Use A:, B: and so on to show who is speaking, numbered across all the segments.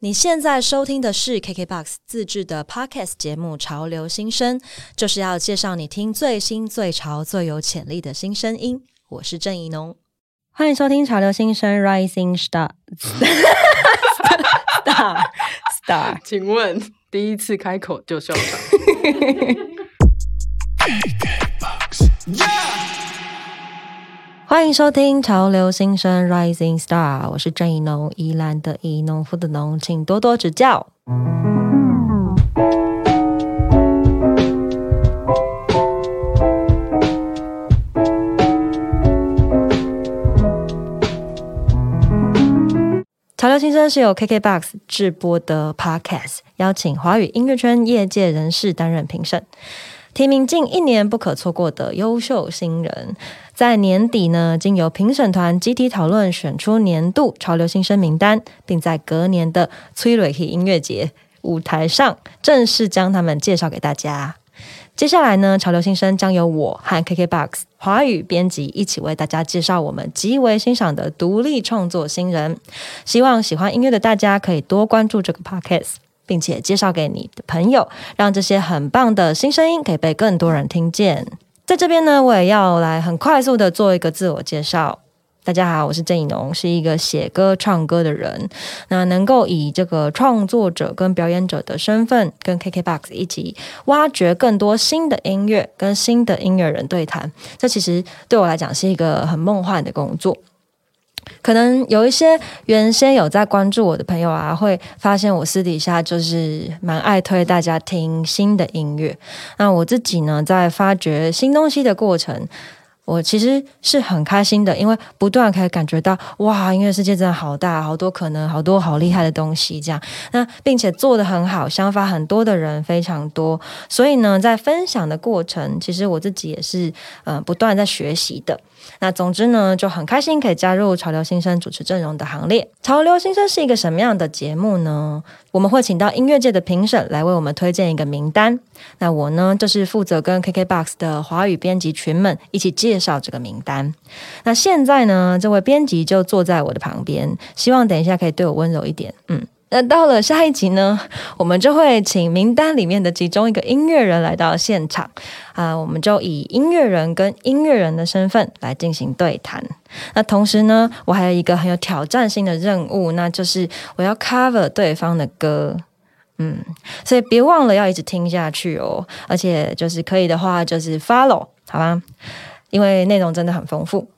A: 你现在收听的是 KKBOX 自制的 Podcast 节目《潮流新声》，就是要介绍你听最新、最潮、最有潜力的新声音。我是郑怡农，欢迎收听《潮流新声》Rising Star Star Star。
B: 请问第一次开口就笑场？
A: 欢迎收听《潮流新生 Rising Star》，我是郑怡农，宜兰的宜农夫的农，请多多指教。潮流新生是由 KKBOX 制播的 Podcast，邀请华语音乐圈业界人士担任评审。提名近一年不可错过的优秀新人，在年底呢，经由评审团集体讨论选出年度潮流新生名单，并在隔年的崔瑞希音乐节舞台上正式将他们介绍给大家。接下来呢，潮流新生将由我和 KKBOX 华语编辑一起为大家介绍我们极为欣赏的独立创作新人。希望喜欢音乐的大家可以多关注这个 Podcast。并且介绍给你的朋友，让这些很棒的新声音可以被更多人听见。在这边呢，我也要来很快速的做一个自我介绍。大家好，我是郑以农，是一个写歌、唱歌的人。那能够以这个创作者跟表演者的身份，跟 KKBOX 一起挖掘更多新的音乐，跟新的音乐人对谈，这其实对我来讲是一个很梦幻的工作。可能有一些原先有在关注我的朋友啊，会发现我私底下就是蛮爱推大家听新的音乐。那我自己呢，在发掘新东西的过程，我其实是很开心的，因为不断可以感觉到哇，音乐世界真的好大，好多可能，好多好厉害的东西这样。那并且做的很好，想法很多的人非常多，所以呢，在分享的过程，其实我自己也是嗯不断在学习的。那总之呢，就很开心可以加入潮流新生主持阵容的行列。潮流新生是一个什么样的节目呢？我们会请到音乐界的评审来为我们推荐一个名单。那我呢，就是负责跟 KKBOX 的华语编辑群们一起介绍这个名单。那现在呢，这位编辑就坐在我的旁边，希望等一下可以对我温柔一点。嗯。那到了下一集呢，我们就会请名单里面的其中一个音乐人来到现场啊，我们就以音乐人跟音乐人的身份来进行对谈。那同时呢，我还有一个很有挑战性的任务，那就是我要 cover 对方的歌，嗯，所以别忘了要一直听下去哦，而且就是可以的话，就是 follow 好吗？因为内容真的很丰富。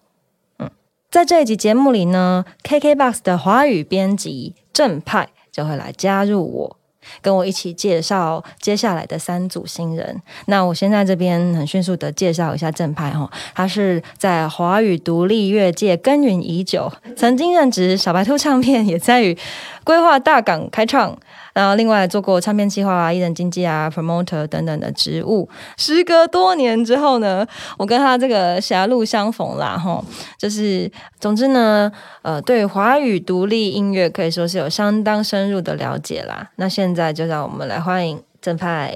A: 嗯，在这一集节目里呢，KKBOX 的华语编辑正派。就会来加入我，跟我一起介绍接下来的三组新人。那我先在这边很迅速的介绍一下正派哈，他是在华语独立乐界耕耘已久，曾经任职小白兔唱片，也在与规划大港开创。然后，另外做过唱片计划啊、艺人经纪啊、promoter 等等的职务。时隔多年之后呢，我跟他这个狭路相逢啦，哈，就是总之呢，呃，对华语独立音乐可以说是有相当深入的了解啦。那现在就让我们来欢迎正派，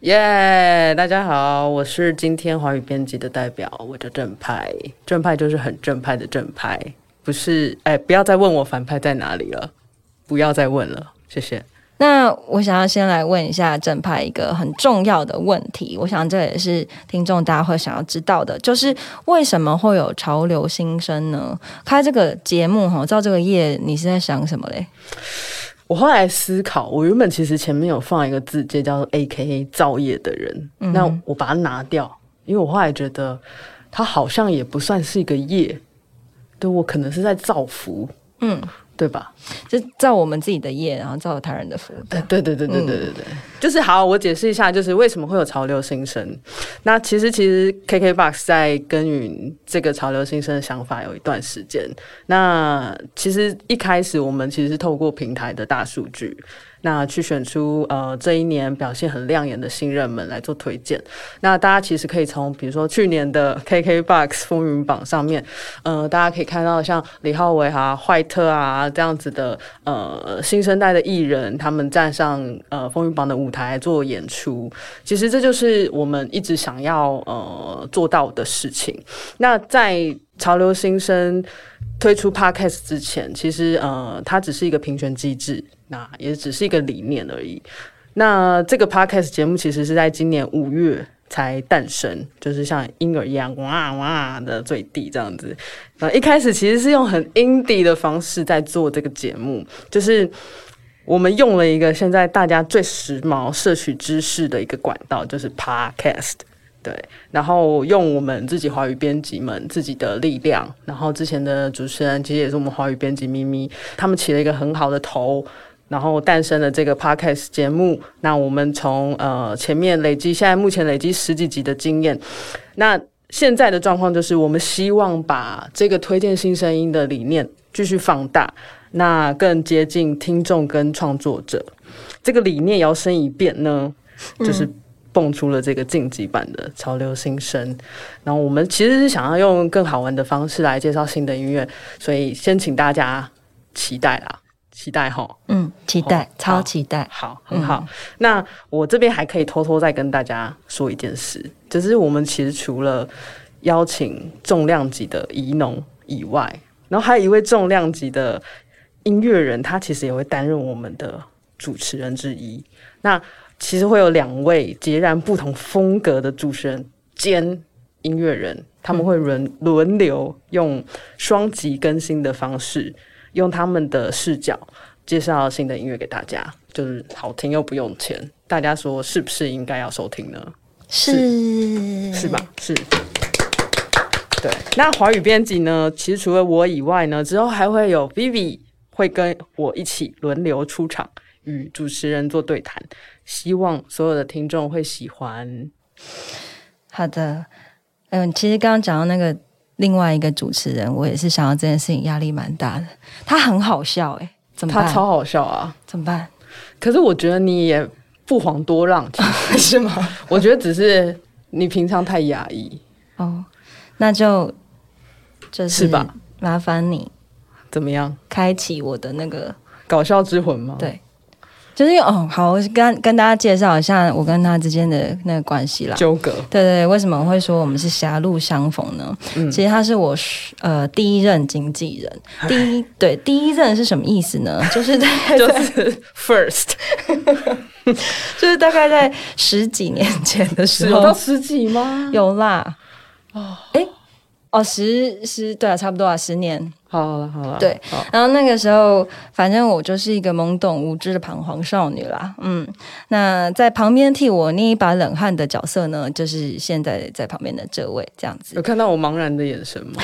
B: 耶！大家好，我是今天华语编辑的代表，我叫正派。正派就是很正派的正派，不是？哎，不要再问我反派在哪里了，不要再问了，谢谢。
A: 那我想要先来问一下正派一个很重要的问题，我想这也是听众大家会想要知道的，就是为什么会有潮流新生呢？开这个节目哈，照这个业，你是在想什么嘞？
B: 我后来思考，我原本其实前面有放一个字，这叫 A K A 造业的人，那我把它拿掉，因为我后来觉得它好像也不算是一个业，对我可能是在造福，嗯。对吧？
A: 就造我们自己的业，然后造他人的福。
B: 对对对对对对对对，就是好。我解释一下，就是为什么会有潮流新生。那其实其实 KKBOX 在耕耘这个潮流新生的想法有一段时间。那其实一开始我们其实是透过平台的大数据。那去选出呃这一年表现很亮眼的新人们来做推荐。那大家其实可以从比如说去年的 KKBOX 风云榜上面，呃，大家可以看到像李浩伟啊、坏特啊这样子的呃新生代的艺人，他们站上呃风云榜的舞台做演出。其实这就是我们一直想要呃做到的事情。那在潮流新生推出 Podcast 之前，其实呃它只是一个评选机制。那也只是一个理念而已。那这个 podcast 节目其实是在今年五月才诞生，就是像婴儿一样哇哇的坠地这样子。那一开始其实是用很 indie 的方式在做这个节目，就是我们用了一个现在大家最时髦摄取知识的一个管道，就是 podcast。对，然后用我们自己华语编辑们自己的力量，然后之前的主持人其实也是我们华语编辑咪咪，他们起了一个很好的头。然后诞生了这个 podcast 节目。那我们从呃前面累积，现在目前累积十几集的经验。那现在的状况就是，我们希望把这个推荐新声音的理念继续放大，那更接近听众跟创作者。这个理念摇身一变呢，就是蹦出了这个晋级版的潮流新声。然后我们其实是想要用更好玩的方式来介绍新的音乐，所以先请大家期待啦。期待哈，
A: 嗯，期待，超期待，
B: 好，很好。那我这边还可以偷偷再跟大家说一件事，就是我们其实除了邀请重量级的宜农以外，然后还有一位重量级的音乐人，他其实也会担任我们的主持人之一。那其实会有两位截然不同风格的主持人兼音乐人，他们会轮轮流用双集更新的方式。用他们的视角介绍新的音乐给大家，就是好听又不用钱。大家说是不是应该要收听呢？
A: 是
B: 是吧？是。对，那华语编辑呢？其实除了我以外呢，之后还会有 Vivi 会跟我一起轮流出场，与主持人做对谈。希望所有的听众会喜欢。
A: 好的，嗯，其实刚刚讲到那个。另外一个主持人，我也是想到这件事情，压力蛮大的。他很好笑，哎，怎么办？
B: 他超好笑啊，
A: 怎么办？
B: 可是我觉得你也不遑多让，
A: 是吗？
B: 我觉得只是你平常太压抑。
A: 哦，那就就是
B: 吧，
A: 麻烦你
B: 怎么样？
A: 开启我的那个
B: 搞笑之魂吗？
A: 对。就是哦，好，我跟跟大家介绍一下我跟他之间的那个关系啦。
B: 纠葛。
A: 对对，为什么会说我们是狭路相逢呢？嗯，其实他是我呃第一任经纪人。第一对第一任是什么意思呢？就是在
B: 就是 first，
A: 就是大概在十几年前的时候。
B: 有到十几吗？
A: 有啦。哦，哎，哦，十十对啊，差不多啊，十年。
B: 好了好了，
A: 对，然后那个时候，反正我就是一个懵懂无知的彷徨少女啦。嗯，那在旁边替我捏一把冷汗的角色呢，就是现在在旁边的这位，这样子。
B: 有看到我茫然的眼神吗？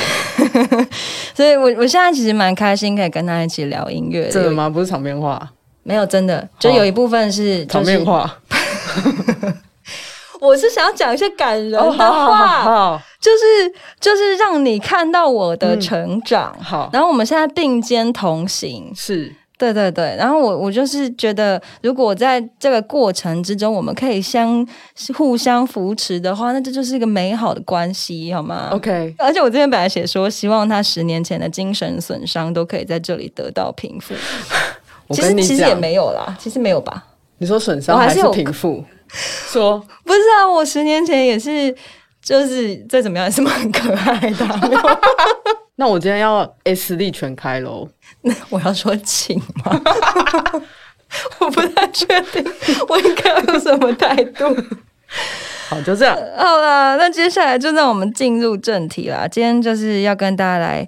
A: 所以我我现在其实蛮开心，可以跟他一起聊音乐。
B: 真的吗？不是场面话？
A: 没有，真的，就有一部分是
B: 场面话。
A: 我是想要讲一些感人的话，就是就是让你看到我的成长。
B: 好，
A: 然后我们现在并肩同行，
B: 是
A: 对对对。然后我我就是觉得，如果在这个过程之中，我们可以相互相扶持的话，那这就是一个美好的关系，好吗
B: ？OK。
A: 而且我这边本来写说，希望他十年前的精神损伤都可以在这里得到平复。其实其实也没有啦，其实没有吧？
B: 你说损伤还是平复？说
A: 不是啊，我十年前也是，就是再怎么样也是蛮可爱的。
B: 那我今天要 S 力全开喽？
A: 那我要说请吗？我不太确定，我应该要用什么态度？
B: 好，就这样。
A: 好了，那接下来就让我们进入正题啦。今天就是要跟大家来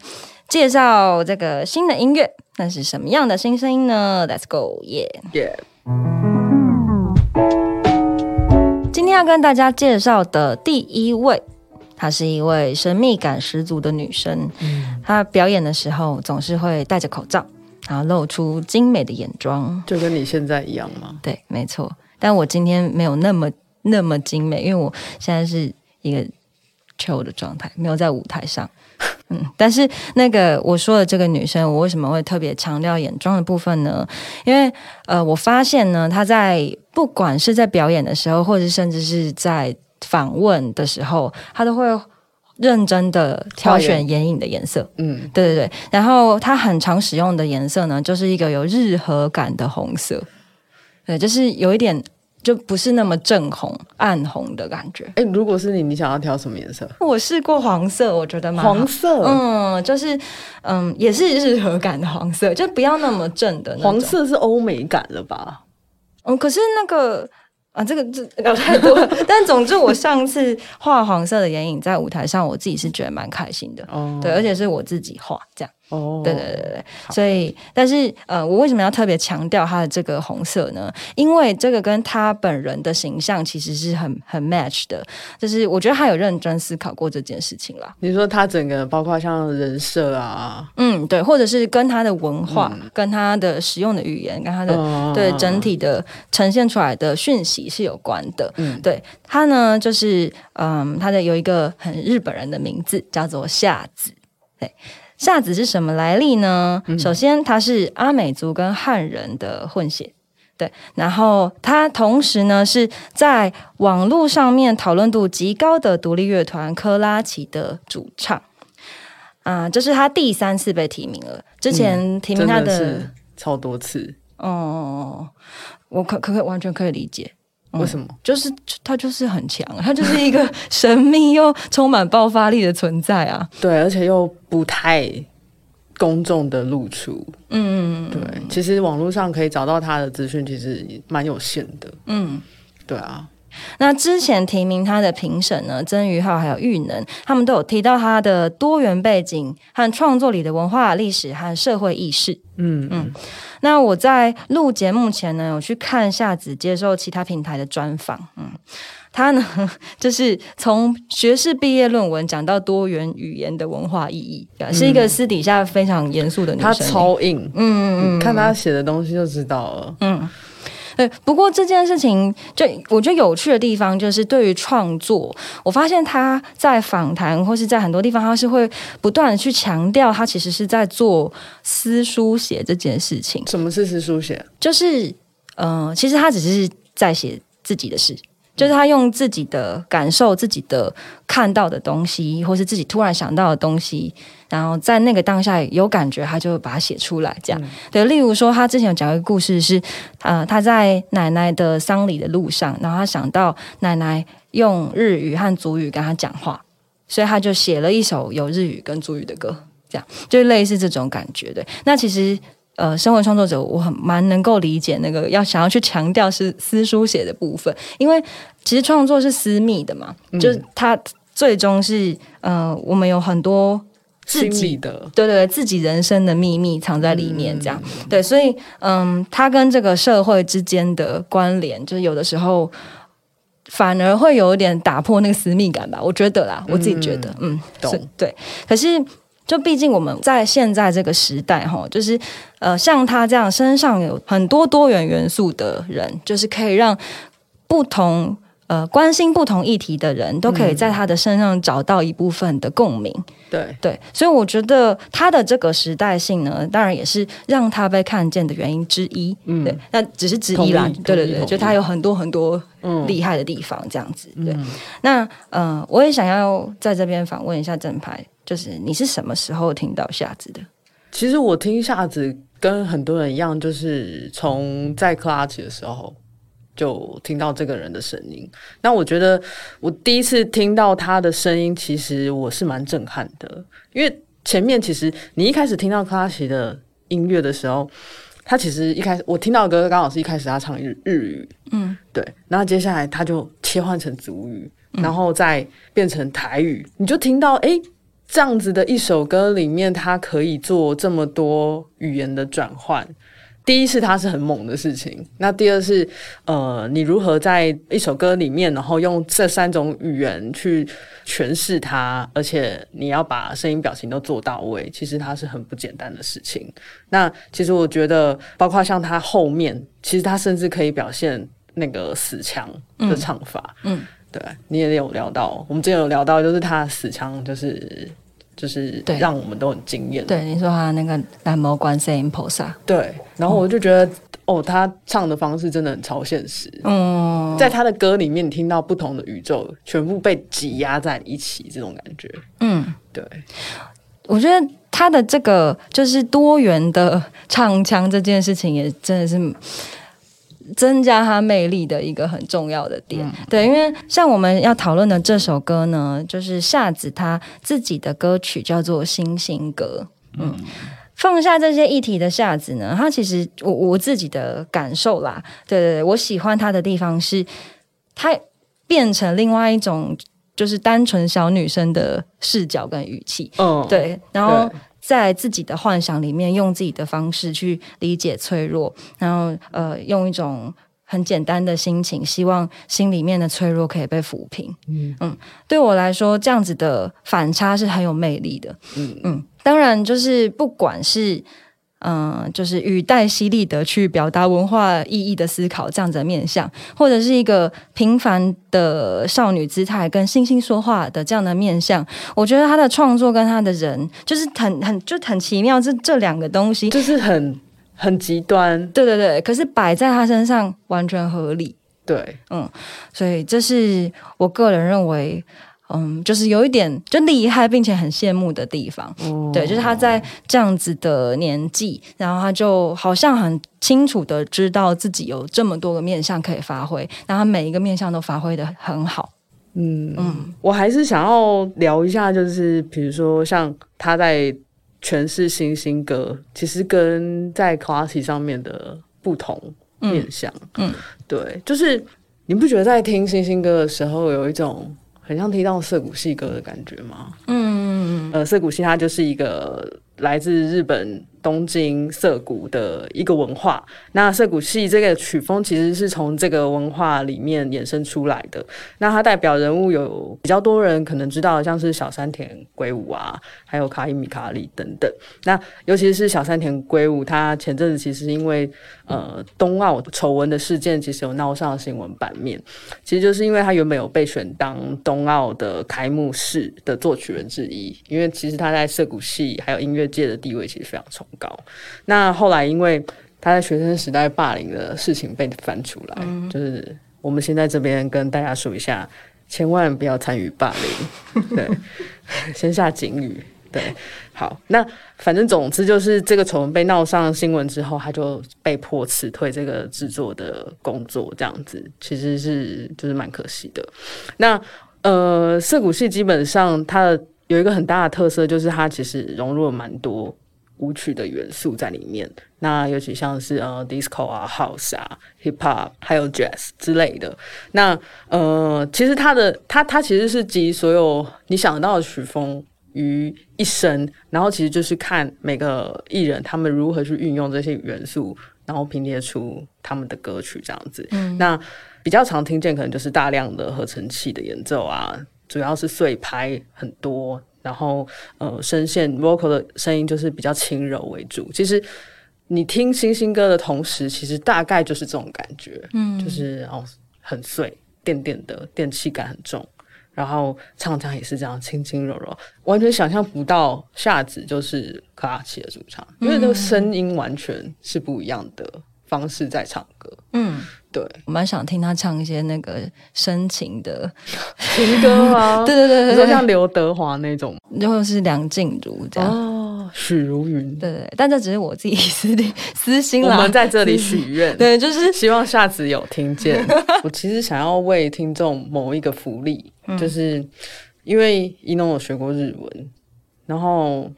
A: 介绍这个新的音乐，那是什么样的新声音呢？Let's go，耶
B: 耶。
A: 今天要跟大家介绍的第一位，她是一位神秘感十足的女生。嗯，她表演的时候总是会戴着口罩，然后露出精美的眼妆，
B: 就跟你现在一样吗？
A: 对，没错。但我今天没有那么那么精美，因为我现在是一个 chill 的状态，没有在舞台上。嗯，但是那个我说的这个女生，我为什么会特别强调眼妆的部分呢？因为呃，我发现呢，她在不管是在表演的时候，或者甚至是在访问的时候，她都会认真的挑选眼影的颜色。嗯，对对对。然后她很常使用的颜色呢，就是一个有日和感的红色。对，就是有一点就不是那么正红、暗红的感觉。
B: 哎，如果是你，你想要挑什么颜色？
A: 我试过黄色，我觉得蛮好
B: 黄色，
A: 嗯，就是嗯，也是日和感的黄色，就不要那么正的那种
B: 黄色是欧美感了吧？
A: 嗯，可是那个啊，这个这 聊太多了。但总之，我上次画黄色的眼影在舞台上，我自己是觉得蛮开心的。
B: 哦
A: 对，而且是我自己画这样。
B: 哦，
A: 对对对对，所以但是呃，我为什么要特别强调他的这个红色呢？因为这个跟他本人的形象其实是很很 match 的，就是我觉得他有认真思考过这件事情啦。
B: 你说他整个包括像人设啊，
A: 嗯，对，或者是跟他的文化、跟他的使用的语言、跟他的、
B: 嗯
A: 对整体的呈现出来的讯息是有关的。
B: 嗯
A: 对他呢，就是嗯，他的有一个很日本人的名字叫做夏子。对，夏子是什么来历呢？首先，他是阿美族跟汉人的混血。对，然后他同时呢是在网络上面讨论度极高的独立乐团科拉奇的主唱。啊、这是他第三次被提名了。之前提名他的，
B: 超多次，
A: 哦、我可可可完全可以理解，嗯
B: 为什么？
A: 就是他就是很强，他就是一个 神秘又充满爆发力的存在啊。
B: 对，而且又不太公众的露出。
A: 嗯
B: 对，其实网络上可以找到他的资讯，其实蛮有限的。
A: 嗯。
B: 对啊，
A: 那之前提名他的评审呢，曾于浩还有玉能，他们都有提到他的多元背景和创作里的文化历史和社会意识。
B: 嗯嗯，
A: 那我在录节目前呢，有去看夏子接受其他平台的专访，嗯，他呢就是从学士毕业论文讲到多元语言的文化意义，是一个私底下非常严肃的女
B: 他
A: 生。
B: 超硬，
A: 嗯嗯嗯，
B: 看她写的东西就知道了。
A: 嗯，对。不过这件事情，就我觉得有趣的地方，就是对于创作，我发现他在访谈或是在很多地方，他是会不断的去强调，他其实是在做私书写这件事情。
B: 什么是私书写？
A: 就是，呃，其实他只是在写自己的事。就是他用自己的感受、自己的看到的东西，或是自己突然想到的东西，然后在那个当下有感觉，他就会把它写出来。这样，对。例如说，他之前有讲一个故事是，呃，他在奶奶的丧礼的路上，然后他想到奶奶用日语和族语跟他讲话，所以他就写了一首有日语跟族语的歌，这样就类似这种感觉。对，那其实。呃，身为创作者，我很蛮能够理解那个要想要去强调是私书写的部分，因为其实创作是私密的嘛，就是它最终是呃，我们有很多自己
B: 的，
A: 对对，自己人生的秘密藏在里面，这样、对，所以嗯，他跟这个社会之间的关联，就是有的时候反而会有一点打破那个私密感吧，我觉得啦，我自己觉得，嗯，
B: 懂。
A: 对，可是。就毕竟我们在现在这个时代，哈，就是呃，像他这样身上有很多多元元素的人，就是可以让不同呃关心不同议题的人都可以在他的身上找到一部分的共鸣。
B: 对，
A: 对，所以我觉得他的这个时代性呢，当然也是让他被看见的原因之一。
B: 嗯
A: 对，那只是之一啦。对对对，就他有很多很多
B: 嗯
A: 厉害的地方，这样子。对，那呃，我也想要在这边访问一下正牌，就是你是什么时候听到夏子的？
B: 其实我听夏子跟很多人一样，就是从在克拉奇的时候就听到这个人的声音。那我觉得我第一次听到他的声音，其实我是蛮震撼的，因为前面其实你一开始听到克拉奇的音乐的时候。他其实一开始我听到的歌刚好是一开始他唱日日语，
A: 嗯，
B: 对，然后接下来他就切换成族语，然后再变成台语，你就听到诶，这样子的一首歌里面，它可以做这么多语言的转换。第一是它是很猛的事情，那第二是呃，你如何在一首歌里面，然后用这三种语言去诠释它，而且你要把声音表情都做到位，其实它是很不简单的事情。那其实我觉得，包括像他后面，其实他甚至可以表现那个死腔的唱法，
A: 嗯，
B: 对你也有聊到，我们之前有聊到，就是他死腔，就是就是
A: 对。
B: 让我们都很惊艳，
A: 对，你说他那个蓝魔观世音菩萨，
B: 对，然后我就觉得，哦，他唱的方式真的很超现实，
A: 嗯，
B: 在他的歌里面，听到不同的宇宙全部被挤压在一起，这种感觉，
A: 嗯，
B: 对，
A: 我觉得他的这个就是多元的唱腔这件事情，也真的是增加他魅力的一个很重要的点。对，因为像我们要讨论的这首歌呢，就是夏子他自己的歌曲叫做《星星歌》。嗯，放下这些议题的夏子呢，他其实我我自己的感受啦，对对对，我喜欢他的地方是，他变成另外一种。就是单纯小女生的视角跟语气，嗯，对，然后在自己的幻想里面，用自己的方式去理解脆弱，然后呃，用一种很简单的心情，希望心里面的脆弱可以被抚平。嗯嗯，对我来说，这样子的反差是很有魅力的。嗯嗯，当然，就是不管是。嗯，就是语带犀利的去表达文化意义的思考，这样子的面相，或者是一个平凡的少女姿态跟星星说话的这样的面相，我觉得他的创作跟他的人就是很很就很奇妙，这这两个东西
B: 就是很很极端，
A: 对对对，可是摆在他身上完全合理，
B: 对，
A: 嗯，所以这是我个人认为。嗯，就是有一点就厉害，并且很羡慕的地方。对，就是他在这样子的年纪，然后他就好像很清楚的知道自己有这么多个面相可以发挥，然后每一个面相都发挥的很好。
B: 嗯嗯，我还是想要聊一下，就是比如说像他在诠释星星歌，其实跟在 classy 上面的不同面相。嗯，对，就是你不觉得在听星星歌的时候有一种。很像听到涩谷系歌的感觉吗？嗯，呃，涩谷系它就是一个来自日本。东京涩谷的一个文化，那涩谷系这个曲风其实是从这个文化里面衍生出来的。那它代表人物有比较多人可能知道，像是小山田圭吾啊，还有卡伊米卡里等等。那尤其是小山田圭吾，他前阵子其实因为呃冬奥丑闻的事件，其实有闹上新闻版面。其实就是因为他原本有被选当冬奥的开幕式的作曲人之一，因为其实他在涩谷系还有音乐界的地位其实非常重。高，那后来因为他在学生时代霸凌的事情被翻出来，就是我们先在这边跟大家说一下，千万不要参与霸凌，对，先下警语，对，好，那反正总之就是这个丑闻被闹上新闻之后，他就被迫辞退这个制作的工作，这样子其实是就是蛮可惜的。那呃，涩谷系基本上它的有一个很大的特色，就是它其实融入了蛮多。舞曲的元素在里面，那尤其像是呃，disco 啊，house 啊，hip hop，还有 jazz 之类的。那呃，其实它的它它其实是集所有你想到的曲风于一身，然后其实就是看每个艺人他们如何去运用这些元素，然后拼贴出他们的歌曲这样子。嗯，那比较常听见可能就是大量的合成器的演奏啊，主要是碎拍很多。然后，呃，声线 vocal 的声音就是比较轻柔为主。其实你听星星歌的同时，其实大概就是这种感觉，嗯，就是哦，很碎，电电的，电气感很重。然后唱腔也是这样，轻轻柔柔，完全想象不到夏子就是克拉奇的主唱，因为那个声音完全是不一样的方式在唱歌。嗯。对，
A: 我蛮想听他唱一些那个深情的
B: 情歌吗？
A: 对对对
B: 对，像刘德华那种，
A: 然后是梁静茹这样
B: 哦，许茹芸，
A: 对对，但这只是我自己私 私心
B: 我们在这里许愿，
A: 对，就是
B: 希望下次有听见。我其实想要为听众谋一个福利，就是因为一诺有学过日文，然后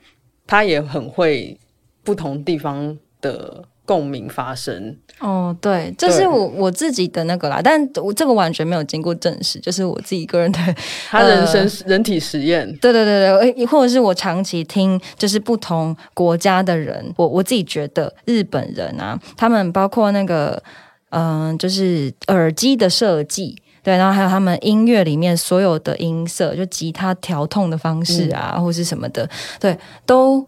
B: 他也很会不同地方的。共鸣发生。
A: 哦，对，这是我我自己的那个啦，但我这个完全没有经过证实，就是我自己个人的
B: 他人生人体实验，
A: 对对对对，或者是我长期听，就是不同国家的人，我我自己觉得日本人啊，他们包括那个嗯，就是耳机的设计，对，然后还有他们音乐里面所有的音色，就吉他调痛的方式啊，或是什么的，对，都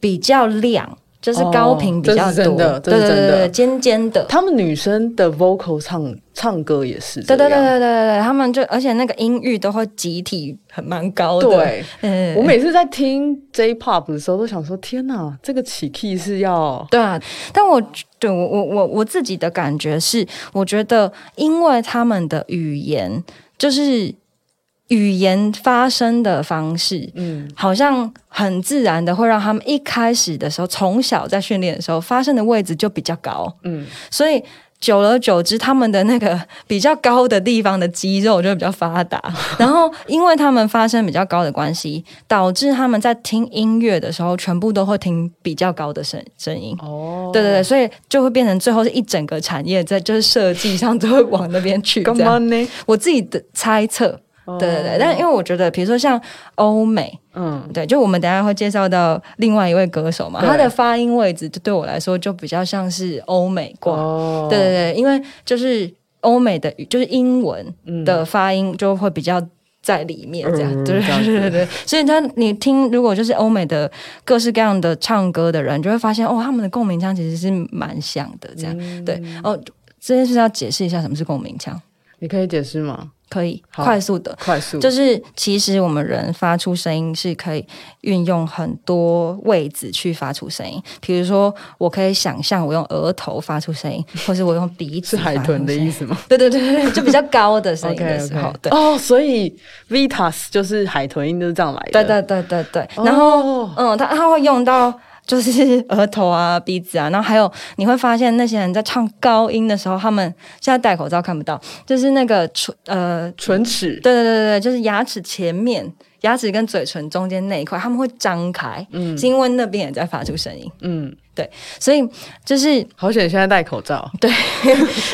A: 比较亮。就是高频比较多，对对对对，尖尖的。
B: 他们女生的 vocal 唱唱歌也是，
A: 对对对对对对他们就而且那个音域都会集体很蛮高的。
B: 对，我每次在听 J pop 的时候，都想说：天哪，这个起 key 是要
A: 对啊。但我对我我我我自己的感觉是，我觉得因为他们的语言就是。语言发声的方式，嗯，好像很自然的会让他们一开始的时候，从小在训练的时候发声的位置就比较高，嗯，所以久而久之，他们的那个比较高的地方的肌肉就比较发达，然后因为他们发声比较高的关系，导致他们在听音乐的时候，全部都会听比较高的声声音。
B: 哦，
A: 对对对，所以就会变成最后是一整个产业在就是设计上都会往那边去。
B: 干
A: 这样，
B: 嘛呢？
A: 我自己的猜测。对对对，但因为我觉得，比如说像欧美，
B: 嗯，
A: 对，就我们等下会介绍到另外一位歌手嘛，他的发音位置就对我来说就比较像是欧美挂。
B: 哦，
A: 对对对，因为就是欧美的语，就是英文的发音就会比较在里面，这样，对对对对对。所以他你听，如果就是欧美的各式各样的唱歌的人，就会发现哦，他们的共鸣腔其实是蛮像的，这样。
B: 嗯。
A: 对。哦，这件事要解释一下什么是共鸣腔，
B: 你可以解释吗？
A: 可以快速的。
B: 快速，
A: 就是其实我们人发出声音是可以运用很多位置去发出声音，比如说我可以想象我用额头发出声音，或是我用鼻子
B: 是海豚的意
A: 思。
B: 吗
A: 对对对对，就比较高的声音的时候。
B: 哦，所以 Vitas 就是海豚音，就是这样来的。
A: 对对对对对，
B: 哦
A: 然后嗯，他他会用到就是额头啊、鼻子啊，然后还有你会发现那些人在唱高音的时候，他们现在戴口罩看不到，就是那个唇呃
B: 唇齿，
A: 对对对对对，就是牙齿前面、牙齿跟嘴唇中间那一块，他们会张开，
B: 嗯。
A: 是因为那边也在发出声音，
B: 嗯，对
A: 所以就是，
B: 好险现在戴口罩。
A: 对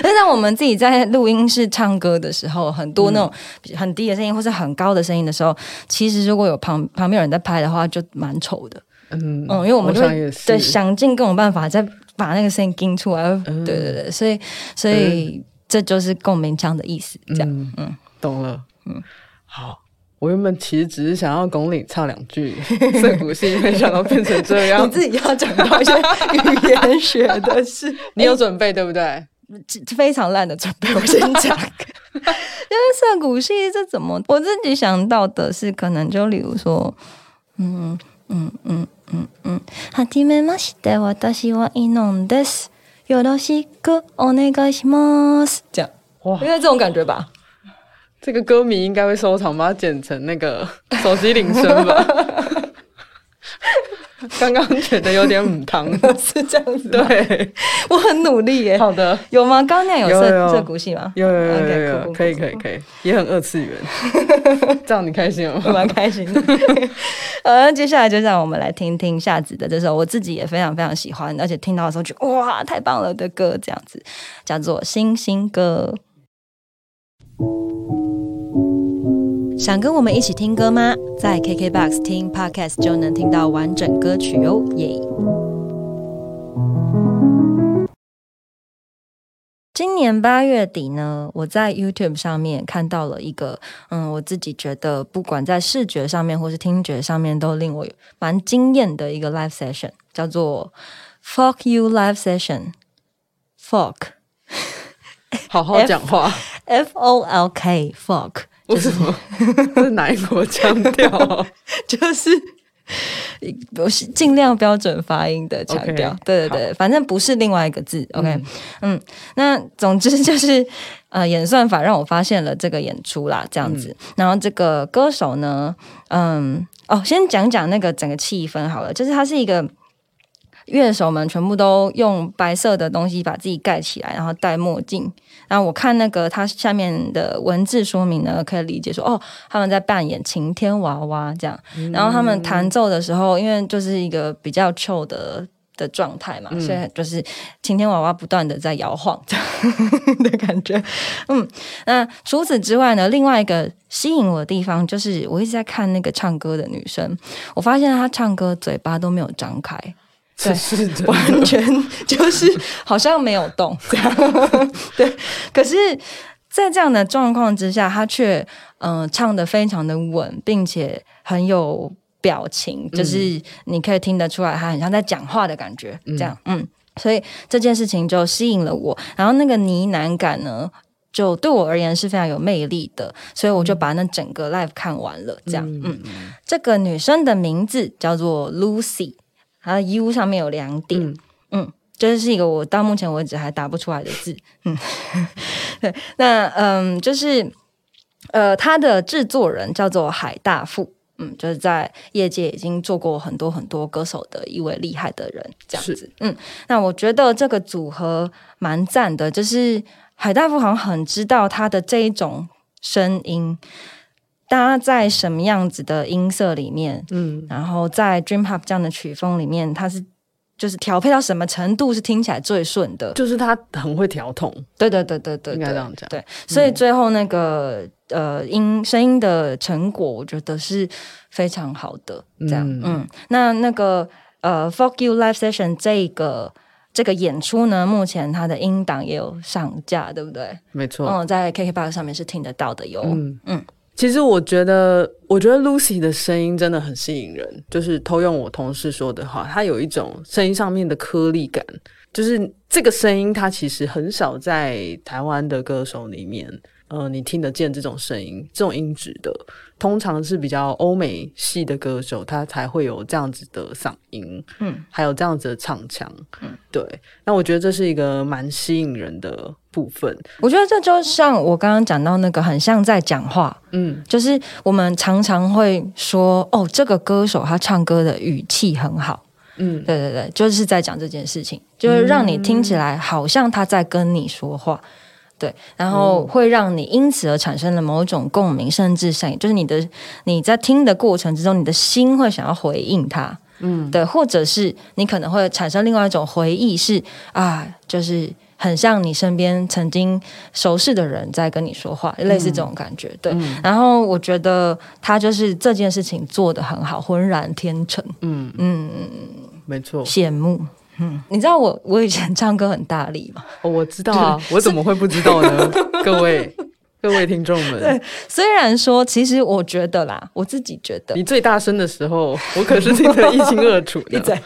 A: 但是我们自己在录音室唱歌的时候，很多那种很低的声音或是很高的声音的时候，其实如果有旁旁边有人在拍的话，就蛮丑的，
B: 嗯
A: 嗯，因为我们就会
B: 想
A: 对想尽各种办法再把那个声音盯出来，
B: 嗯
A: 对对对，所以所以这就是共鸣腔的意思，这样，
B: 嗯
A: 嗯
B: 懂了。嗯，好。我原本其实只是想要拱领唱两句涩谷戏，没想到变成这样你。
A: 自己要讲到一些语言学的事，
B: 你有准备对不对？
A: 非常烂的准备，我先讲。因为涩谷戏这怎么，我自己想到的是，可能就例如说，嗯嗯嗯嗯嗯，はじめまして、私はイノンです。よろしくお願いします。这样，
B: 哇
A: 应，该这种感觉吧？
B: 这个歌迷应该会收藏，把它剪成那个手机铃声吧。刚刚觉得有点母汤，
A: 是这样子，
B: 对，
A: 我很努力耶。
B: 好的，
A: 有吗？刚刚那样有涩
B: 有有有
A: 涩谷系吗？
B: 有有有有可以可以可以，也很二次元，这样你开心了吗？
A: 我蛮开心的。呃，接下来就让我们来听听夏子的这首我自己也非常非常喜欢，而且听到的时候觉得哇太棒了的歌，这样子叫做《星星歌》。想跟我们一起听歌吗？在 KKBOX 听 Podcast 就能听到完整歌曲哦，耶！今年八月底呢，我在 YouTube 上面看到了一个，嗯，我自己觉得不管在视觉上面或是听觉上面都令我蛮惊艳的一个 live session，叫做 Folk You Live Session。Folk
B: 好好讲话
A: ，F O L K Folk
B: 为什么？这是哪一国腔调啊？
A: 就是不是尽量标准发音的强调对对对，反正不是另外一个字。OK，嗯那总之就是 呃，演算法让我发现了这个演出啦，这样子。然后这个歌手呢，嗯，哦，先讲讲那个整个气氛好了，就是它是一个。乐手们全部都用白色的东西把自己盖起来，然后戴墨镜。然后我看那个它下面的文字说明呢，可以理解说，哦，他们在扮演晴天娃娃这样。然后他们弹奏的时候，因为就是一个比较 chill 的的状态嘛，所以就是晴天娃娃不断的在摇晃这样 的感觉。嗯，那除此之外呢，另外一个吸引我的地方就是我一直在看那个唱歌的女生，我发现她唱歌嘴巴都没有张开。对
B: 是是的，
A: 完全就是好像没有动这样。对，可是，在这样的状况之下，他却嗯、呃唱的非常的稳，并且很有表情，就是你可以听得出来，他很像在讲话的感觉。这样，嗯，所以这件事情就吸引了我。然后那个呢喃感呢？就对我而言是非常有魅力的，所以我就把那整个 live 看完了。这样，嗯，这个女生的名字叫做 Lucy，它的 U 上面有两点，
B: 嗯。
A: 嗯，这是一个我到目前为止还打不出来的字，嗯，对，那嗯，就是呃，他的制作人叫做海大富，嗯，就是在业界已经做过很多很多歌手的一位厉害的人，这样子。嗯，那我觉得这个组合蛮赞的，就是海大富好像很知道他的这一种声音搭在什么样子的音色里面，嗯，然后在 Dream Pop 这样的曲风里面，它是。就是调配到什么程度是听起来最顺的，
B: 就是它很会调痛。
A: 对对对对对，
B: 应该这样讲。
A: 对，所以最后那个呃音声音的成果，我觉得是非常好的。这样，嗯，那那个呃 You Live Session 这个这个演出呢，目前它的音档也有上架，对不对？
B: 没错，
A: 嗯，在 KKBox 上面是听得到的哟。嗯嗯。
B: 其实我觉得，我觉得 Lucy 的声音真的很吸引人。就是偷用我同事说的话，她有一种声音上面的颗粒感，就是这个声音，它其实很少在台湾的歌手里面。呃，你听得见这种声音、这种音质的，通常是比较欧美系的歌手，他才会有这样子的嗓音，嗯，还有这样子的唱腔，嗯，对。那我觉得这是一个蛮吸引人的部分。
A: 我觉得这就像我刚刚讲到那个，很像在讲话，嗯，就是我们常常会说，哦，这个歌手他唱歌的语气很好，嗯，对对对，就是在讲这件事情，就是让你听起来好像他在跟你说话。对，然后会让你因此而产生了某种共鸣，甚至像就是你的你在听的过程之中，你的心会想要回应他，嗯，对，或者是你可能会产生另外一种回忆，是啊，就是很像你身边曾经熟识的人在跟你说话，类似这种感觉，对。然后我觉得他就是这件事情做的很好，浑然天成，嗯。嗯，
B: 没错，
A: 羡慕。嗯，你知道我我以前唱歌很大力吗？
B: 哦，我知道啊，我怎么会不知道呢？各位各位听众们，
A: 对，虽然说，其实我觉得啦，我自己觉得，
B: 你最大声的时候，我可是听得一清二楚的。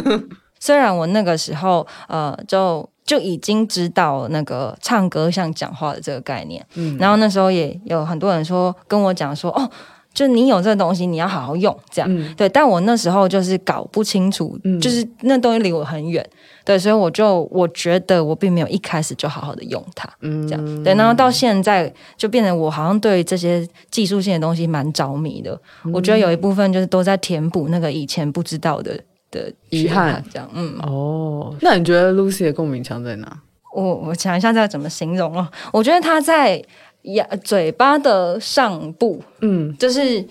A: 虽然我那个时候，呃，就就已经知道那个唱歌像讲话的这个概念，嗯，然后那时候也有很多人说跟我讲说，哦。就你有这个东西，你要好好用，这样对。但我那时候就是搞不清楚，就是那东西离我很远，对，所以我就我觉得我并没有一开始就好好的用它，嗯这样对。然后到现在就变成我好像对这些技术性的东西蛮着迷的。我觉得有一部分就是都在填补那个以前不知道的的
B: 遗憾，
A: 这样。嗯，
B: 哦，那你觉得 Lucy 的共鸣腔在哪？
A: 我我想一下再怎么形容哦。我觉得他在。牙嘴巴的上部，嗯，就是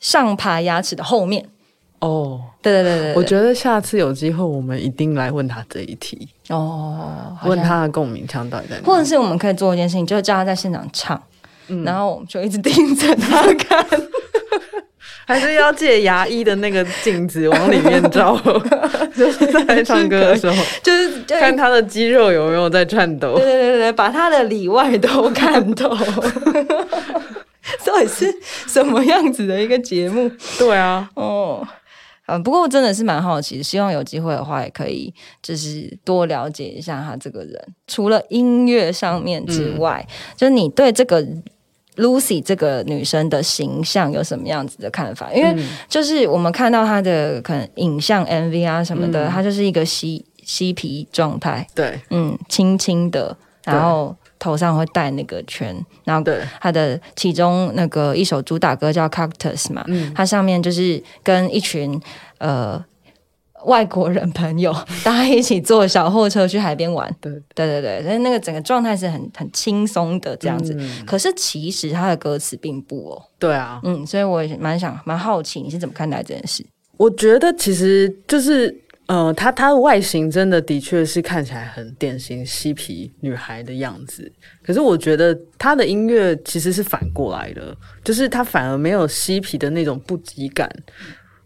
A: 上排牙齿的后面。哦，对对对对，
B: 我觉得下次有机会，我们一定来问他这一题。哦，问他的共鸣腔到底在哪？
A: 或者是我们可以做一件事情，就是叫他在现场唱，然后我们就一直盯着他看。
B: 还是要借牙医的那个镜子往里面照，就是 在唱歌的时候，
A: 就是
B: 看他的肌肉有没有在颤抖。
A: 对对对对，把他的里外都看透。到底是什么样子的一个节目？
B: 对啊，
A: 哦，嗯，不过真的是蛮好奇，希望有机会的话，也可以就是多了解一下他这个人。除了音乐上面之外，就是你对这个。Lucy 这个女生的形象有什么样子的看法？因为就是我们看到她的可能影像 MV 啊什么的，她就是一个嬉嬉皮状态，
B: 对，
A: 嗯，轻轻的，然后头上会戴那个圈，然后她的其中那个一首主打歌叫 Cactus 嘛，它上面就是跟一群呃。外国人朋友，大家一起坐小货车去海边玩。对对对对，所以那个整个状态是很很轻松的这样子。可是其实他的歌词并不哦。
B: 对啊，
A: 嗯，所以我也蛮想蛮好奇你是怎么看待这件事。
B: 我觉得其实就是，呃，他他的外形真的的确是看起来很典型嬉皮女孩的样子。可是我觉得他的音乐其实是反过来的，就是他反而没有嬉皮的那种不羁感。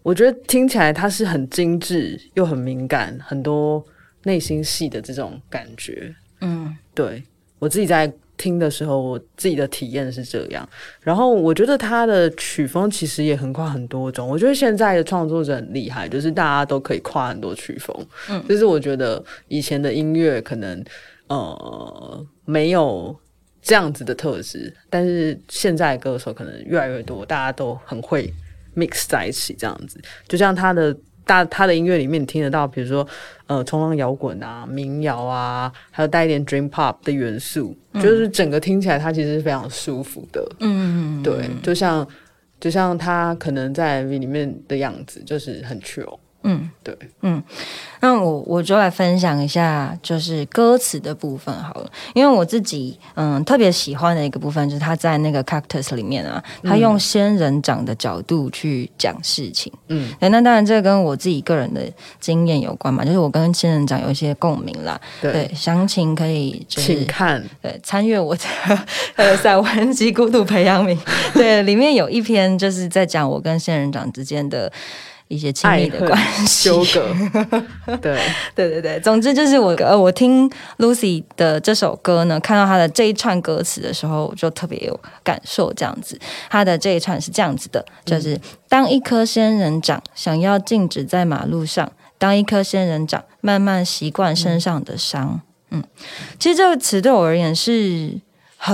B: 我觉得听起来它是很精致又很敏感，很多内心戏的这种感觉。嗯，对我自己在听的时候，我自己的体验是这样。然后我觉得他的曲风其实也横跨很多种。我觉得现在的创作者很厉害，就是大家都可以跨很多曲风。嗯，就是我觉得以前的音乐可能呃没有这样子的特质，但是现在歌手可能越来越多，大家都很会。Mix 在一起这样子，就像他的大他的音乐里面，你听得到，比如说呃冲浪摇滚啊、民谣啊，还有带一点 dream pop 的元素，就是整个听起来它其实是非常舒服的。嗯，对，就像就像他可能在 MV 里面的样子，就是很 chill。
A: 嗯，
B: 对，
A: 那我我就来分享一下，就是歌词的部分好了，因为我自己嗯特别喜欢的一个部分，就是他在那个 Cactus 里面啊，他用仙人掌的角度去讲事情。
B: 嗯，
A: 对，那当然这跟我自己个人的经验有关嘛，就是我跟仙人掌有一些共鸣啦。
B: 对，
A: 对，详情可以就是
B: 请看，
A: 对，参阅我的呃散文集《孤独培养皿》，对，里面有一篇就是在讲我跟仙人掌之间的一些亲密的关系。
B: 纠葛，对，
A: 对对对，总之就是我呃，我听 Lucy 的这首歌呢，看到她的这一串歌词的时候，我就特别有感受。这样子，她的这一串是这样子的，就是、当一颗仙人掌想要静止在马路上，当一颗仙人掌慢慢习惯身上的伤。嗯，其实这个词对我而言是。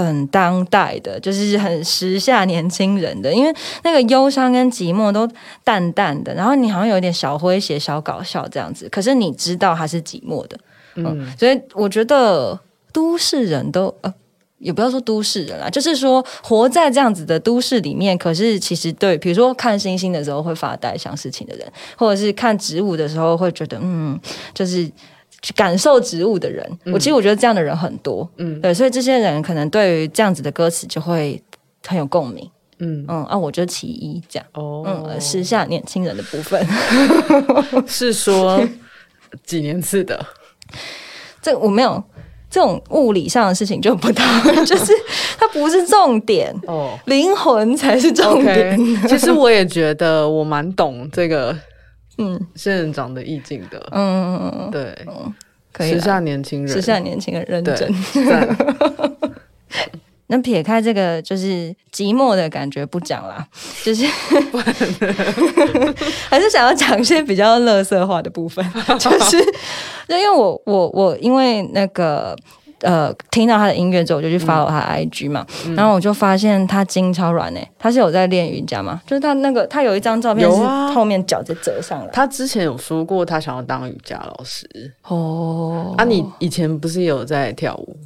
A: 很当代的，就是很时下年轻人的，因为那个忧伤跟寂寞都淡淡的，然后你好像有点小诙谐、小搞笑这样子，可是你知道他是寂寞的，嗯，所以我觉得都市人都呃。也不要说都市人啦，就是说活在这样子的都市里面，可是其实对，比如说看星星的时候会发呆想事情的人，或者是看植物的时候会觉得嗯，就是去感受植物的人，我其实我觉得这样的人很多，嗯，对，所以这些人可能对于这样子的歌词就会很有共鸣，
B: 嗯，
A: 嗯啊，我就其一这样，
B: 哦，
A: 嗯，时下年轻人的部分，
B: 是说几年次的，
A: 这我没有这种物理上的事情就不到，就是它不是重点，
B: 哦。
A: 灵魂才是重点。
B: 其实我也觉得我蛮懂这个
A: 嗯。
B: 仙人掌的意境的，
A: 嗯嗯嗯，
B: 对，
A: 可以啦。
B: 时下年轻人，
A: 时下年轻人认
B: 对
A: 真。
B: 赞。
A: 那撇开这个就是寂寞的感觉不讲啦，就是 还是想要讲一些比较乐色化的部分，就是就因为我我我因为那个。呃，听到他的音乐之后，我就去 follow 他的 IG 嘛，
B: 嗯。
A: 然后我就发现他筋超软诶、他是有在练瑜伽吗？就是他那个他有一张照片是后面脚就折上来，
B: 他之前有说过他想要当瑜伽老师。
A: 哦。
B: 啊，你以前不是有在跳舞，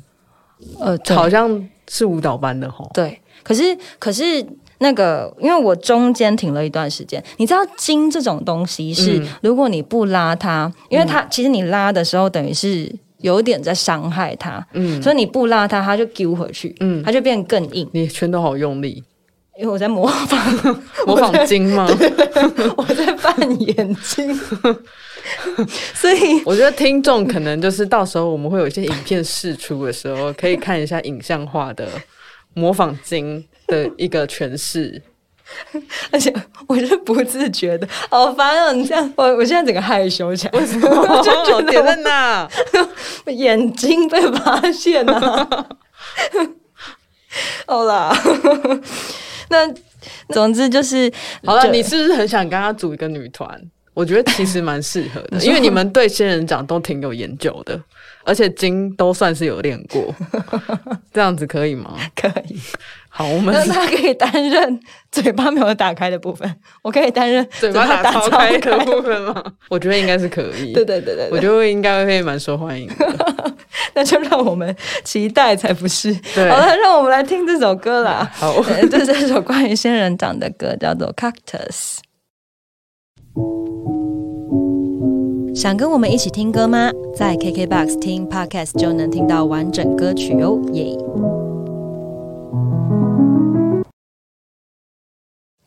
A: 呃，
B: 好像是舞蹈班的吼，
A: 对，可是可是那个，因为我中间停了一段时间，你知道筋这种东西是，
B: 嗯。
A: 如果你不拉它，因为它、其实你拉的时候等于是有点在伤害它，
B: 嗯
A: 所以你不拉它，它就丢回去，
B: 嗯，
A: 它就变更硬。
B: 你拳头好用力，
A: 因为我在模仿，
B: 模仿筋吗？
A: 我在扮眼睛，所以
B: 我觉得听众可能就是到时候我们会有一些影片释出的时候，可以看一下影像化的模仿筋的一个诠释。
A: 而且我是不自觉的，好烦哦！你这样，我我现在整个害羞起来，我就觉
B: 哦，
A: 得
B: 点在哪？
A: 我 眼睛被发现了、好啦，那总之就是，
B: 好了，你是不是很想跟他组一个女团？我觉得其实蛮适合的，因为你们对仙人掌都挺有研究的，而且筋都算是有练过，这样子可以吗？
A: 可以，
B: 好，我们
A: 那他可以担任嘴巴没有打开的部分，我可以担任
B: 嘴巴打开的部分吗？我觉得应该是可以。
A: 对对对对对，
B: 我觉得应该会蛮受欢迎的。
A: 那就让我们期待才不是。好了，让我们来听这首歌啦。
B: 好，
A: 呃这是这首关于仙人掌的歌，叫做《Cactus》。想跟我们一起听歌吗？在 KKBOX 听 Podcast 就能听到完整歌曲哦，耶！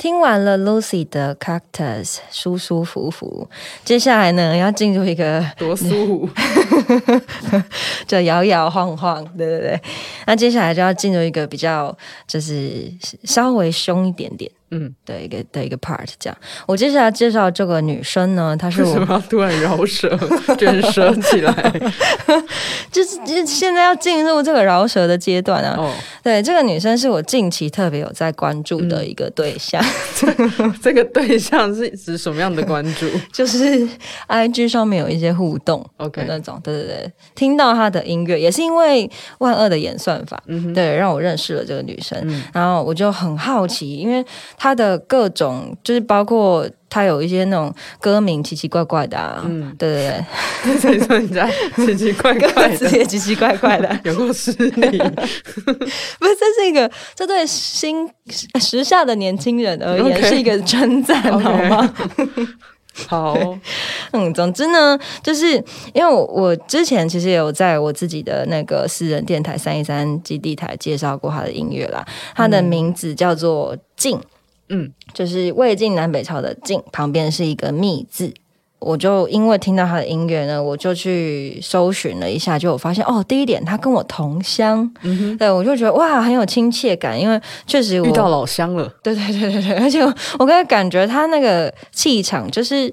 A: 听完了 Lucy 的 Cactus，舒舒服服。接下来呢，要进入一个
B: 多舒服。
A: 就摇摇晃晃，对对对。那接下来就要进入一个比较就是稍微凶一点点
B: 嗯，
A: 的一个的一个 part。这样，我接下来介绍这个女生呢，她是
B: 为什
A: 我
B: 么要突然饶舌卷舌起来？
A: 就是就现在要进入这个饶舌的阶段啊。
B: 哦，
A: 对，这个女生是我近期特别有在关注的一个对象，
B: 这个对象是指什么样的关注？
A: 就是 IG 上面有一些互动。
B: OK
A: 那种，对对对，听到她的音乐也是因为万恶的演算法，
B: 嗯
A: 对，让我认识了这个女生，
B: 嗯
A: 然后我就很好奇，因为她的各种就是包括他有一些那种歌名奇奇怪怪的啊，嗯，对对
B: 对，所以说人家奇奇怪怪的，
A: 也奇奇怪怪的，
B: 有过失礼，
A: 不是，这是一个，这对新时下的年轻人而言是一个称赞，好吗？
B: 好，
A: 嗯，总之呢，就是因为我我之前其实也有在我自己的那个私人电台三一三基地台介绍过他的音乐啦，他的名字叫做静，嗯，就是魏晋南北朝的晋，旁边是一个密字。我就因为听到他的音乐呢，我就去搜寻了一下，就我发现哦，第一点他跟我同乡，对我就觉得哇很有亲切感，因为确实
B: 遇到老乡了，
A: 对对对对对，而且我刚才感觉他那个气场，就是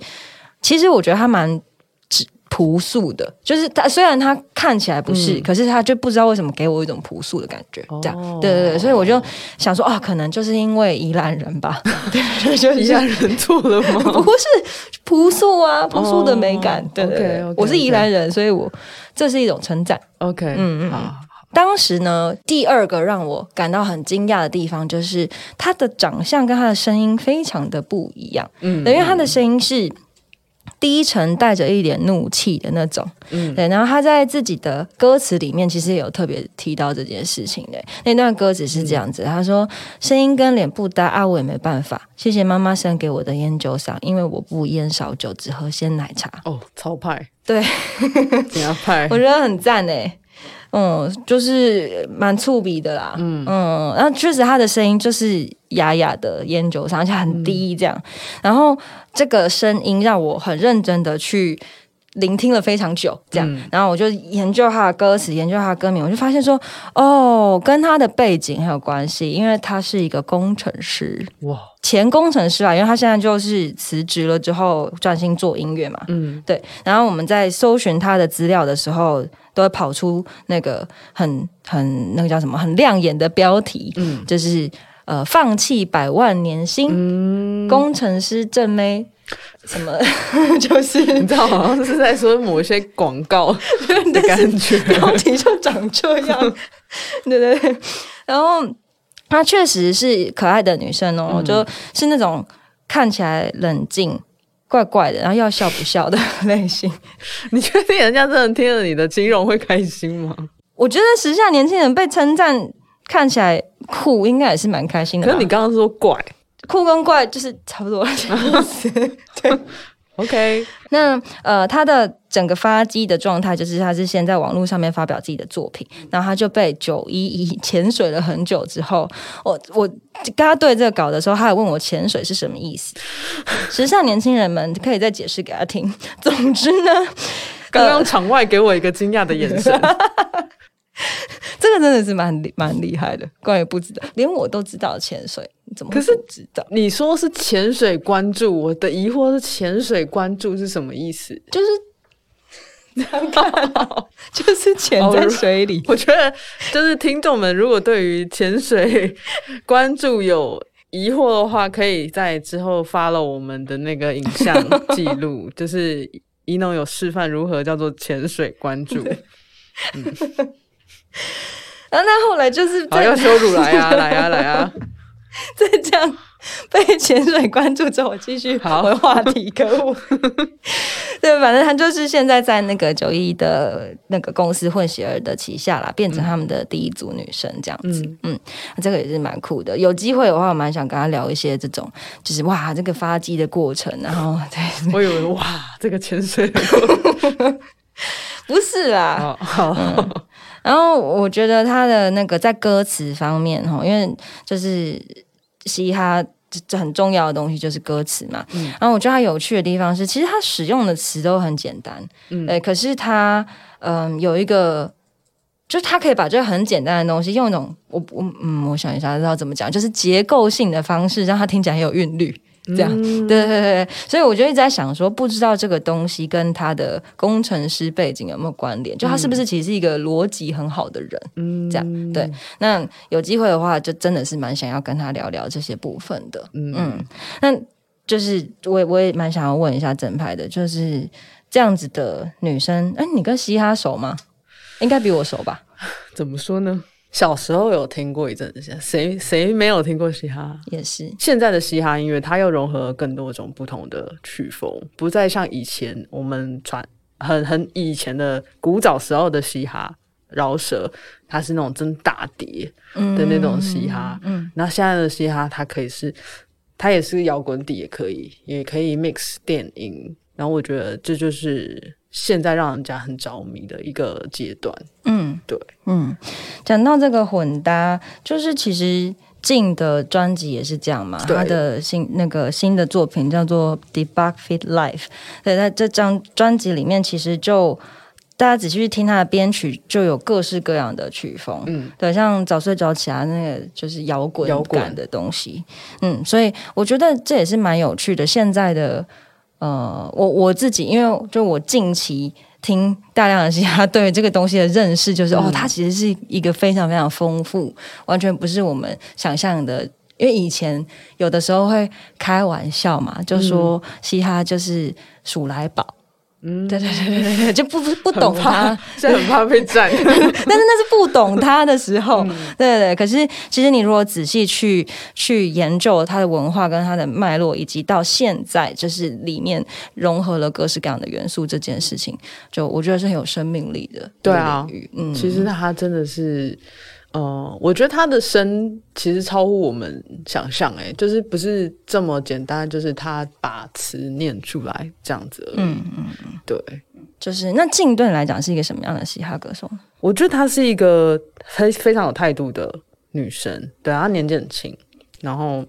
A: 其实我觉得他蛮。朴素的，就是他虽然他看起来不是，可是他就不知道为什么给我一种朴素的感觉，这样，对对对，所以我就想说哦，可能就是因为宜 兰人吧，对对，就
B: 宜兰人错了吗？
A: 不是朴素啊，朴素的美感，对对对，我是宜兰人，所以我这是一种称赞。
B: OK，嗯嗯，好。
A: 当时呢，第二个让我感到很惊讶的地方，就是他的长相跟他的声音非常的不一样，嗯，因为他的声音是。低沉带着一点怒气的那种，嗯，对。然后他在自己的歌词里面其实有特别提到这件事情的。那段歌词是这样子，他说：“声音跟脸不搭，啊，我也没办法。谢谢妈妈生给我的烟酒嗓，因为我不烟少酒，只喝鲜奶茶。”
B: 哦，超派，
A: 对，
B: 怎样派？
A: 我觉得很赞诶。嗯，就是蛮粗鄙的啦，嗯嗯，然后确实他的声音就是哑哑的烟酒嗓，而且很低这样，然后这个声音让我很认真的去聆听了非常久，这样，然后我就研究他的歌词，研究他的歌名，我就发现说，哦，跟他的背景很有关系，因为他是一个工程师，哇，前工程师啊，因为他现在就是辞职了之后专心做音乐嘛，嗯，对，然后我们在搜寻他的资料的时候。都会跑出那个很很那个叫什么很亮眼的标题，嗯，就是呃放弃百万年薪，工程师正妹什么，就是
B: 你知道好像是在说某些广告 的感觉，
A: 标题就长这样，对对对，然后她确实是可爱的女生哦，就是那种看起来冷静。怪怪的，然后要笑不笑的 类型。
B: 你确定人家真的听了你的金融会开心吗？
A: 我觉得时下年轻人被称赞看起来酷，应该也是蛮开心的。
B: 可是你刚刚说怪，
A: 酷跟怪就是差不多的意思。对。
B: OK，
A: 那呃，他的整个发迹的状态就是他是先在网络上面发表自己的作品，然后他就被九一一潜水了很久之后，我我跟他对这个稿的时候，他还问我潜水是什么意思。时尚年轻人们可以再解释给他听。总之呢，
B: 刚刚场外给我一个惊讶的眼神。
A: 这个真的是蛮蛮厉害的，关于不知道，连我都知道潜水，怎么
B: 可是
A: 知道？
B: 你说是潜水关注，我的疑惑是潜水关注是什么意思？
A: 就是 就是潜在水里。
B: 我觉得就是听众们如果对于潜水关注有疑惑的话，可以在之后发了我们的那个影像记录，就是一农有示范如何叫做潜水关注。
A: 然后他后来就是
B: 好要羞辱来啊来啊 来啊！
A: 再这样被潜水关注之后，我继续回话题。可恶！对，反正他就是现在在那个九一的那个公司混血儿的旗下啦，变成他们的第一组女生这样子。嗯，这个也是蛮酷的。有机会的话，我蛮想跟他聊一些这种，就是哇，这个发迹的过程。然后，对，
B: 我以为哇，这个潜水的过程。
A: 不是啦，然后我觉得他的那个在歌词方面哈，因为就是嘻哈这很重要的东西就是歌词嘛。然后我觉得他有趣的地方是，其实他使用的词都很简单，哎，可是他嗯有一个，就是他可以把这个很简单的东西用一种我我嗯，我想一下知道怎么讲，就是结构性的方式让它听起来很有韵律。这样，对对对对，所以我就一直在想说，不知道这个东西跟他的工程师背景有没有关联？就他是不是其实是一个逻辑很好的人？嗯，这样对。那有机会的话，就真的是蛮想要跟他聊聊这些部分的。嗯，那就是我我也蛮想要问一下正派的，就是这样子的女生，哎，你跟嘻哈熟吗？应该比我熟吧？
B: 怎么说呢？小时候有听过一阵子，谁谁没有听过嘻哈？
A: 也是
B: 现在的嘻哈音乐，它又融合了更多种不同的曲风，不再像以前我们传很很以前的古早时候的嘻哈饶舌，它是那种真大碟的那种嘻哈。嗯，那现在的嘻哈，它可以是，它也是摇滚底，也可以，也可以 mix 电音。然后我觉得这就是现在让人家很着迷的一个阶段。嗯，对，
A: 嗯，讲到这个混搭，就是其实静的专辑也是这样嘛。他的新那个新的作品叫做《Debug Fit Life》，对，在这张专辑里面，其实就大家仔细去听他的编曲，就有各式各样的曲风。嗯，对，像早睡早起啊，那个就是摇滚摇滚的东西。嗯，所以我觉得这也是蛮有趣的。现在的。呃，我我自己，因为就我近期听大量的嘻哈，对这个东西的认识就是，哦，它其实是一个非常非常丰富，完全不是我们想象的。因为以前有的时候会开玩笑嘛，就说嘻哈就是数来宝。嗯，对对对对对，就不不懂他，
B: 是很怕被占。但
A: 是那是不懂他的时候，对对对。可是其实你如果仔细去去研究他的文化跟他的脉络，以及到现在就是里面融合了各式各样的元素这件事情，就我觉得是很有生命力的。
B: 对啊，嗯，其实他真的是。呃，我觉得他的声其实超乎我们想象，哎，就是不是这么简单，就是他把词念出来这样子。嗯嗯嗯，对，
A: 就是那静顿来讲是一个什么样的嘻哈歌手？
B: 我觉得她是一个非非常有态度的女生，对，她年纪很轻，然后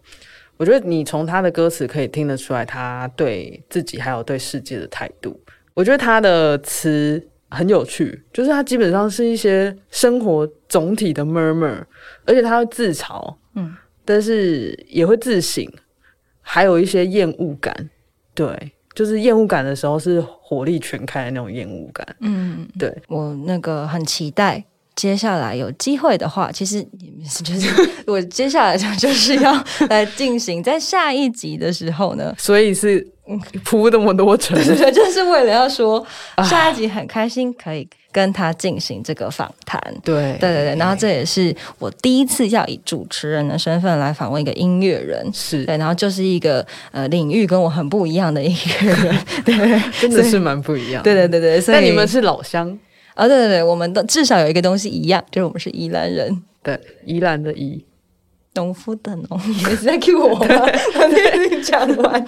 B: 我觉得你从她的歌词可以听得出来，她对自己还有对世界的态度。我觉得她的词。很有趣，就是它基本上是一些生活总体的 murmur，而且他会自嘲，嗯，但是也会自省，还有一些厌恶感，对，就是厌恶感的时候是火力全开的那种厌恶感，嗯，对。
A: 我那个很期待。接下来有机会的话，其实就是 我接下来就就是要来进行在下一集的时候呢，
B: 所以是 铺那么多层，
A: 对，就是为了要说下一集很开心可以跟他进行这个访谈，
B: 对，
A: 对对对，然后这也是我第一次要以主持人的身份来访问一个音乐人，
B: 是。
A: 对，然后就是一个呃领域跟我很不一样的音乐人，对，
B: 真的是蛮不一样，
A: 对对对对，
B: 所以你们是老乡。
A: 啊，对对对，我们都至少有一个东西一样，就是我们是宜兰人。
B: 对，宜兰的宜，
A: 农夫的农，你是在 Q 我吗？讲完。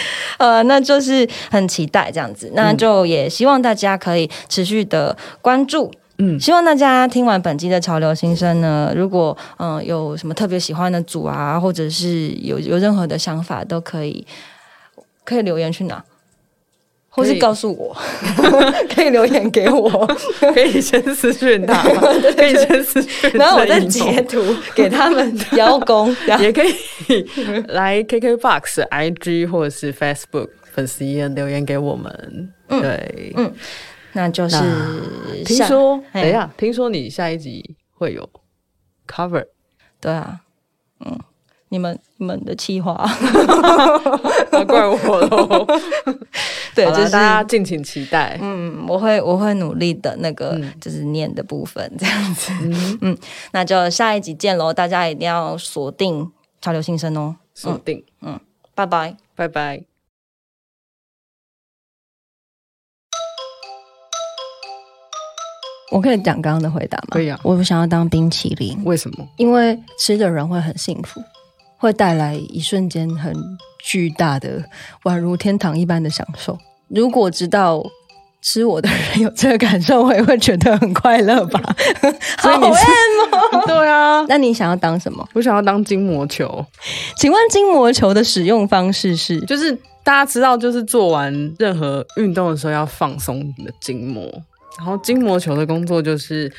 A: 呃，那就是很期待这样子，那就也希望大家可以持续的关注。嗯，希望大家听完本期的潮流新生呢，如果嗯有什么特别喜欢的组啊，或者是有有任何的想法，都可以可以留言去哪。或是告诉我，可以留言给我，
B: 可以先私讯他，可以先私讯，
A: 然后我再截图给他们邀功，
B: 也可以来 KKBOX、IG 或者是 Facebook 粉丝页留言给我们。对，嗯，
A: 那就是
B: 听说，等一下，听说你下一集会有 cover，
A: 对啊，嗯。你们你们的计划，
B: 怪我喽。
A: 对，就是
B: 大家敬请期待。
A: 嗯，我会我会努力的，那个就是念的部分这样子。嗯，那就下一集见喽！大家一定要锁定潮流新生哦，
B: 锁定。
A: 嗯，拜拜，
B: 拜拜。
A: 我可以讲刚刚的回答吗？
B: 可以啊。
A: 我想要当冰淇淋，
B: 为什么？
A: 因为吃的人会很幸福。会带来一瞬间很巨大的，宛如天堂一般的享受。如果知道吃我的人有这个感受，我也会觉得很快乐吧。
B: 所以你是 对啊？
A: 那你想要当什么？
B: 我想要当筋膜球。
A: 请问筋膜球的使用方式是？
B: 就是大家知道，就是做完任何运动的时候要放松你的筋膜，然后筋膜球的工作就是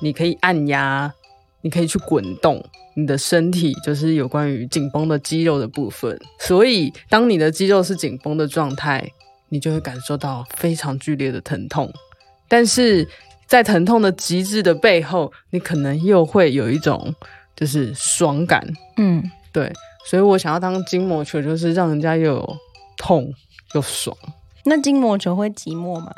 B: 你可以按压。你可以去滚动你的身体，就是有关于紧绷的肌肉的部分。所以，当你的肌肉是紧绷的状态，你就会感受到非常剧烈的疼痛。但是在疼痛的极致的背后，你可能又会有一种就是爽感。嗯，对。所以我想要当筋膜球，就是让人家又有痛又爽。
A: 那筋膜球会寂寞吗？